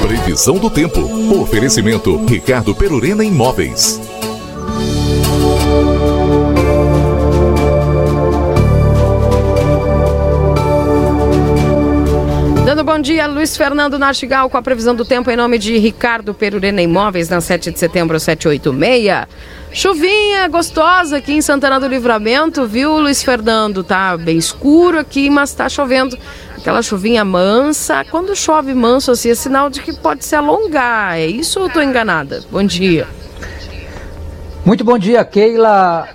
Previsão do tempo. Oferecimento Ricardo Perurena Imóveis. Dia, Luiz Fernando Nartigal, com a previsão do tempo em nome de Ricardo Perurena Imóveis, na 7 de setembro, 786. Chuvinha gostosa aqui em Santana do Livramento, viu, Luiz Fernando? Tá bem escuro aqui, mas tá chovendo aquela chuvinha mansa. Quando chove manso assim, é sinal de que pode se alongar. É isso ou tô enganada? Bom dia. Muito bom dia, Keila.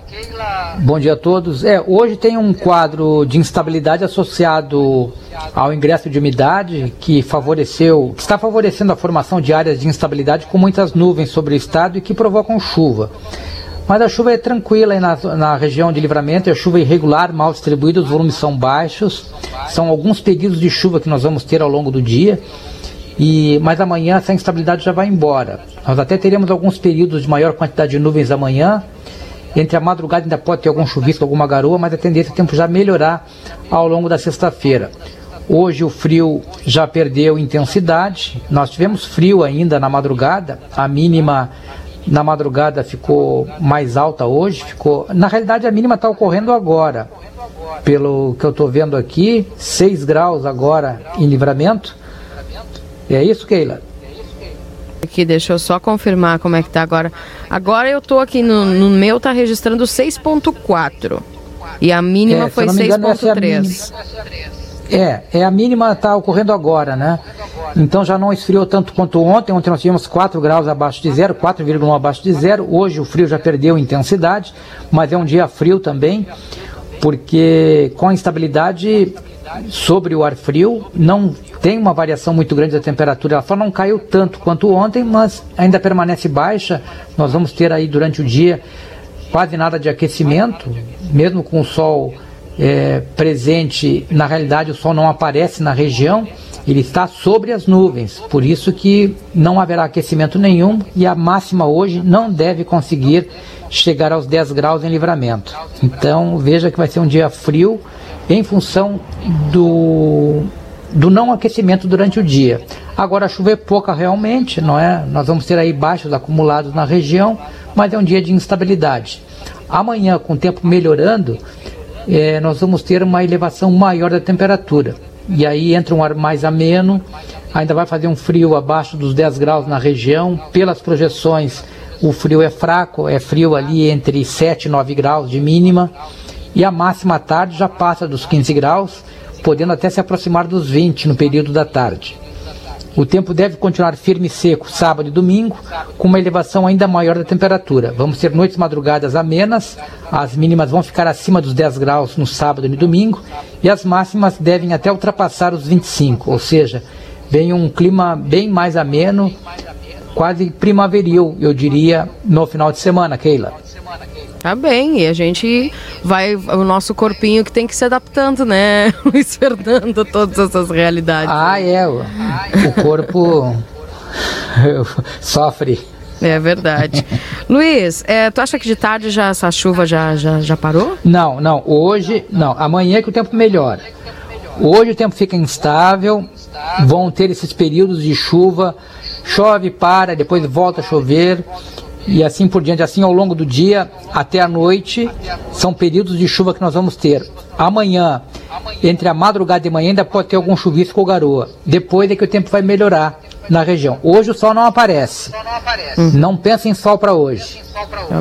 Bom dia a todos. É, hoje tem um quadro de instabilidade associado ao ingresso de umidade que favoreceu, que está favorecendo a formação de áreas de instabilidade com muitas nuvens sobre o estado e que provocam chuva. Mas a chuva é tranquila na, na região de livramento, é chuva irregular, mal distribuída, os volumes são baixos. São alguns períodos de chuva que nós vamos ter ao longo do dia. E, mas amanhã essa instabilidade já vai embora. Nós até teremos alguns períodos de maior quantidade de nuvens amanhã. Entre a madrugada ainda pode ter algum chuvisco, alguma garoa, mas a tendência é o tempo já melhorar ao longo da sexta-feira. Hoje o frio já perdeu intensidade. Nós tivemos frio ainda na madrugada. A mínima na madrugada ficou mais alta hoje. Ficou. Na realidade a mínima está ocorrendo agora. Pelo que eu estou vendo aqui, 6 graus agora em livramento. É isso, Keila? Aqui, deixa eu só confirmar como é que tá agora. Agora eu tô aqui no, no meu, tá registrando 6.4. E a mínima É, foi eu não me engano, essa é a 6.3. É, é a mínima está ocorrendo agora, né? Então já não esfriou tanto quanto ontem. Ontem nós tivemos 4 graus abaixo de zero, 4,1 abaixo de zero. Hoje o frio já perdeu intensidade, mas é um dia frio também, porque com a instabilidade sobre o ar frio não tem uma variação muito grande da temperatura. Ela só não caiu tanto quanto ontem, mas ainda permanece baixa. Nós vamos ter aí durante o dia quase nada de aquecimento, mesmo com o sol é, presente, na realidade o sol não aparece na região, ele está sobre as nuvens, por isso que não haverá aquecimento nenhum e a máxima hoje não deve conseguir chegar aos 10 graus em livramento. Então veja que vai ser um dia frio em função do, do não aquecimento durante o dia. Agora a chuva é pouca realmente, não é? Nós vamos ter aí baixos acumulados na região, mas é um dia de instabilidade. Amanhã, com o tempo melhorando, eh, nós vamos ter uma elevação maior da temperatura. E aí entra um ar mais ameno, ainda vai fazer um frio abaixo dos 10 graus na região. Pelas projeções, o frio é fraco, é frio ali entre 7 e 9 graus de mínima. E a máxima à tarde já passa dos 15 graus, podendo até se aproximar dos 20 no período da tarde. O tempo deve continuar firme e seco sábado e domingo, com uma elevação ainda maior da temperatura. Vamos ter noites madrugadas amenas, as mínimas vão ficar acima dos 10 graus no sábado e no domingo, e as máximas devem até ultrapassar os 25, ou seja, vem um clima bem mais ameno, quase primaveril, eu diria, no final de semana, Keila. Tá bem, e a gente vai, o nosso corpinho que tem que se adaptando, né, Luiz Fernando, todas essas realidades. Ah, é, o, o corpo sofre. É verdade. Luiz, é, tu acha que de tarde já essa chuva já, já, já parou? Não, não, hoje, não, amanhã é que o tempo melhora. Hoje o tempo fica instável, vão ter esses períodos de chuva, chove, para, depois volta a chover e assim por diante, assim ao longo do dia até a noite, são períodos de chuva que nós vamos ter. Amanhã, entre a madrugada e manhã, ainda pode ter algum chuvisco ou garoa. Depois é que o tempo vai melhorar na região. Hoje o sol não aparece. Não pensa em sol para hoje.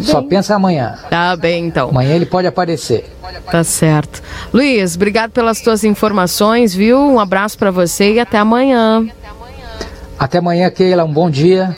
Só pensa amanhã. Tá bem, então. Amanhã ele pode aparecer. Tá certo. Luiz, obrigado pelas tuas informações, viu? Um abraço para você e até amanhã. Até amanhã, Keila. Um bom dia.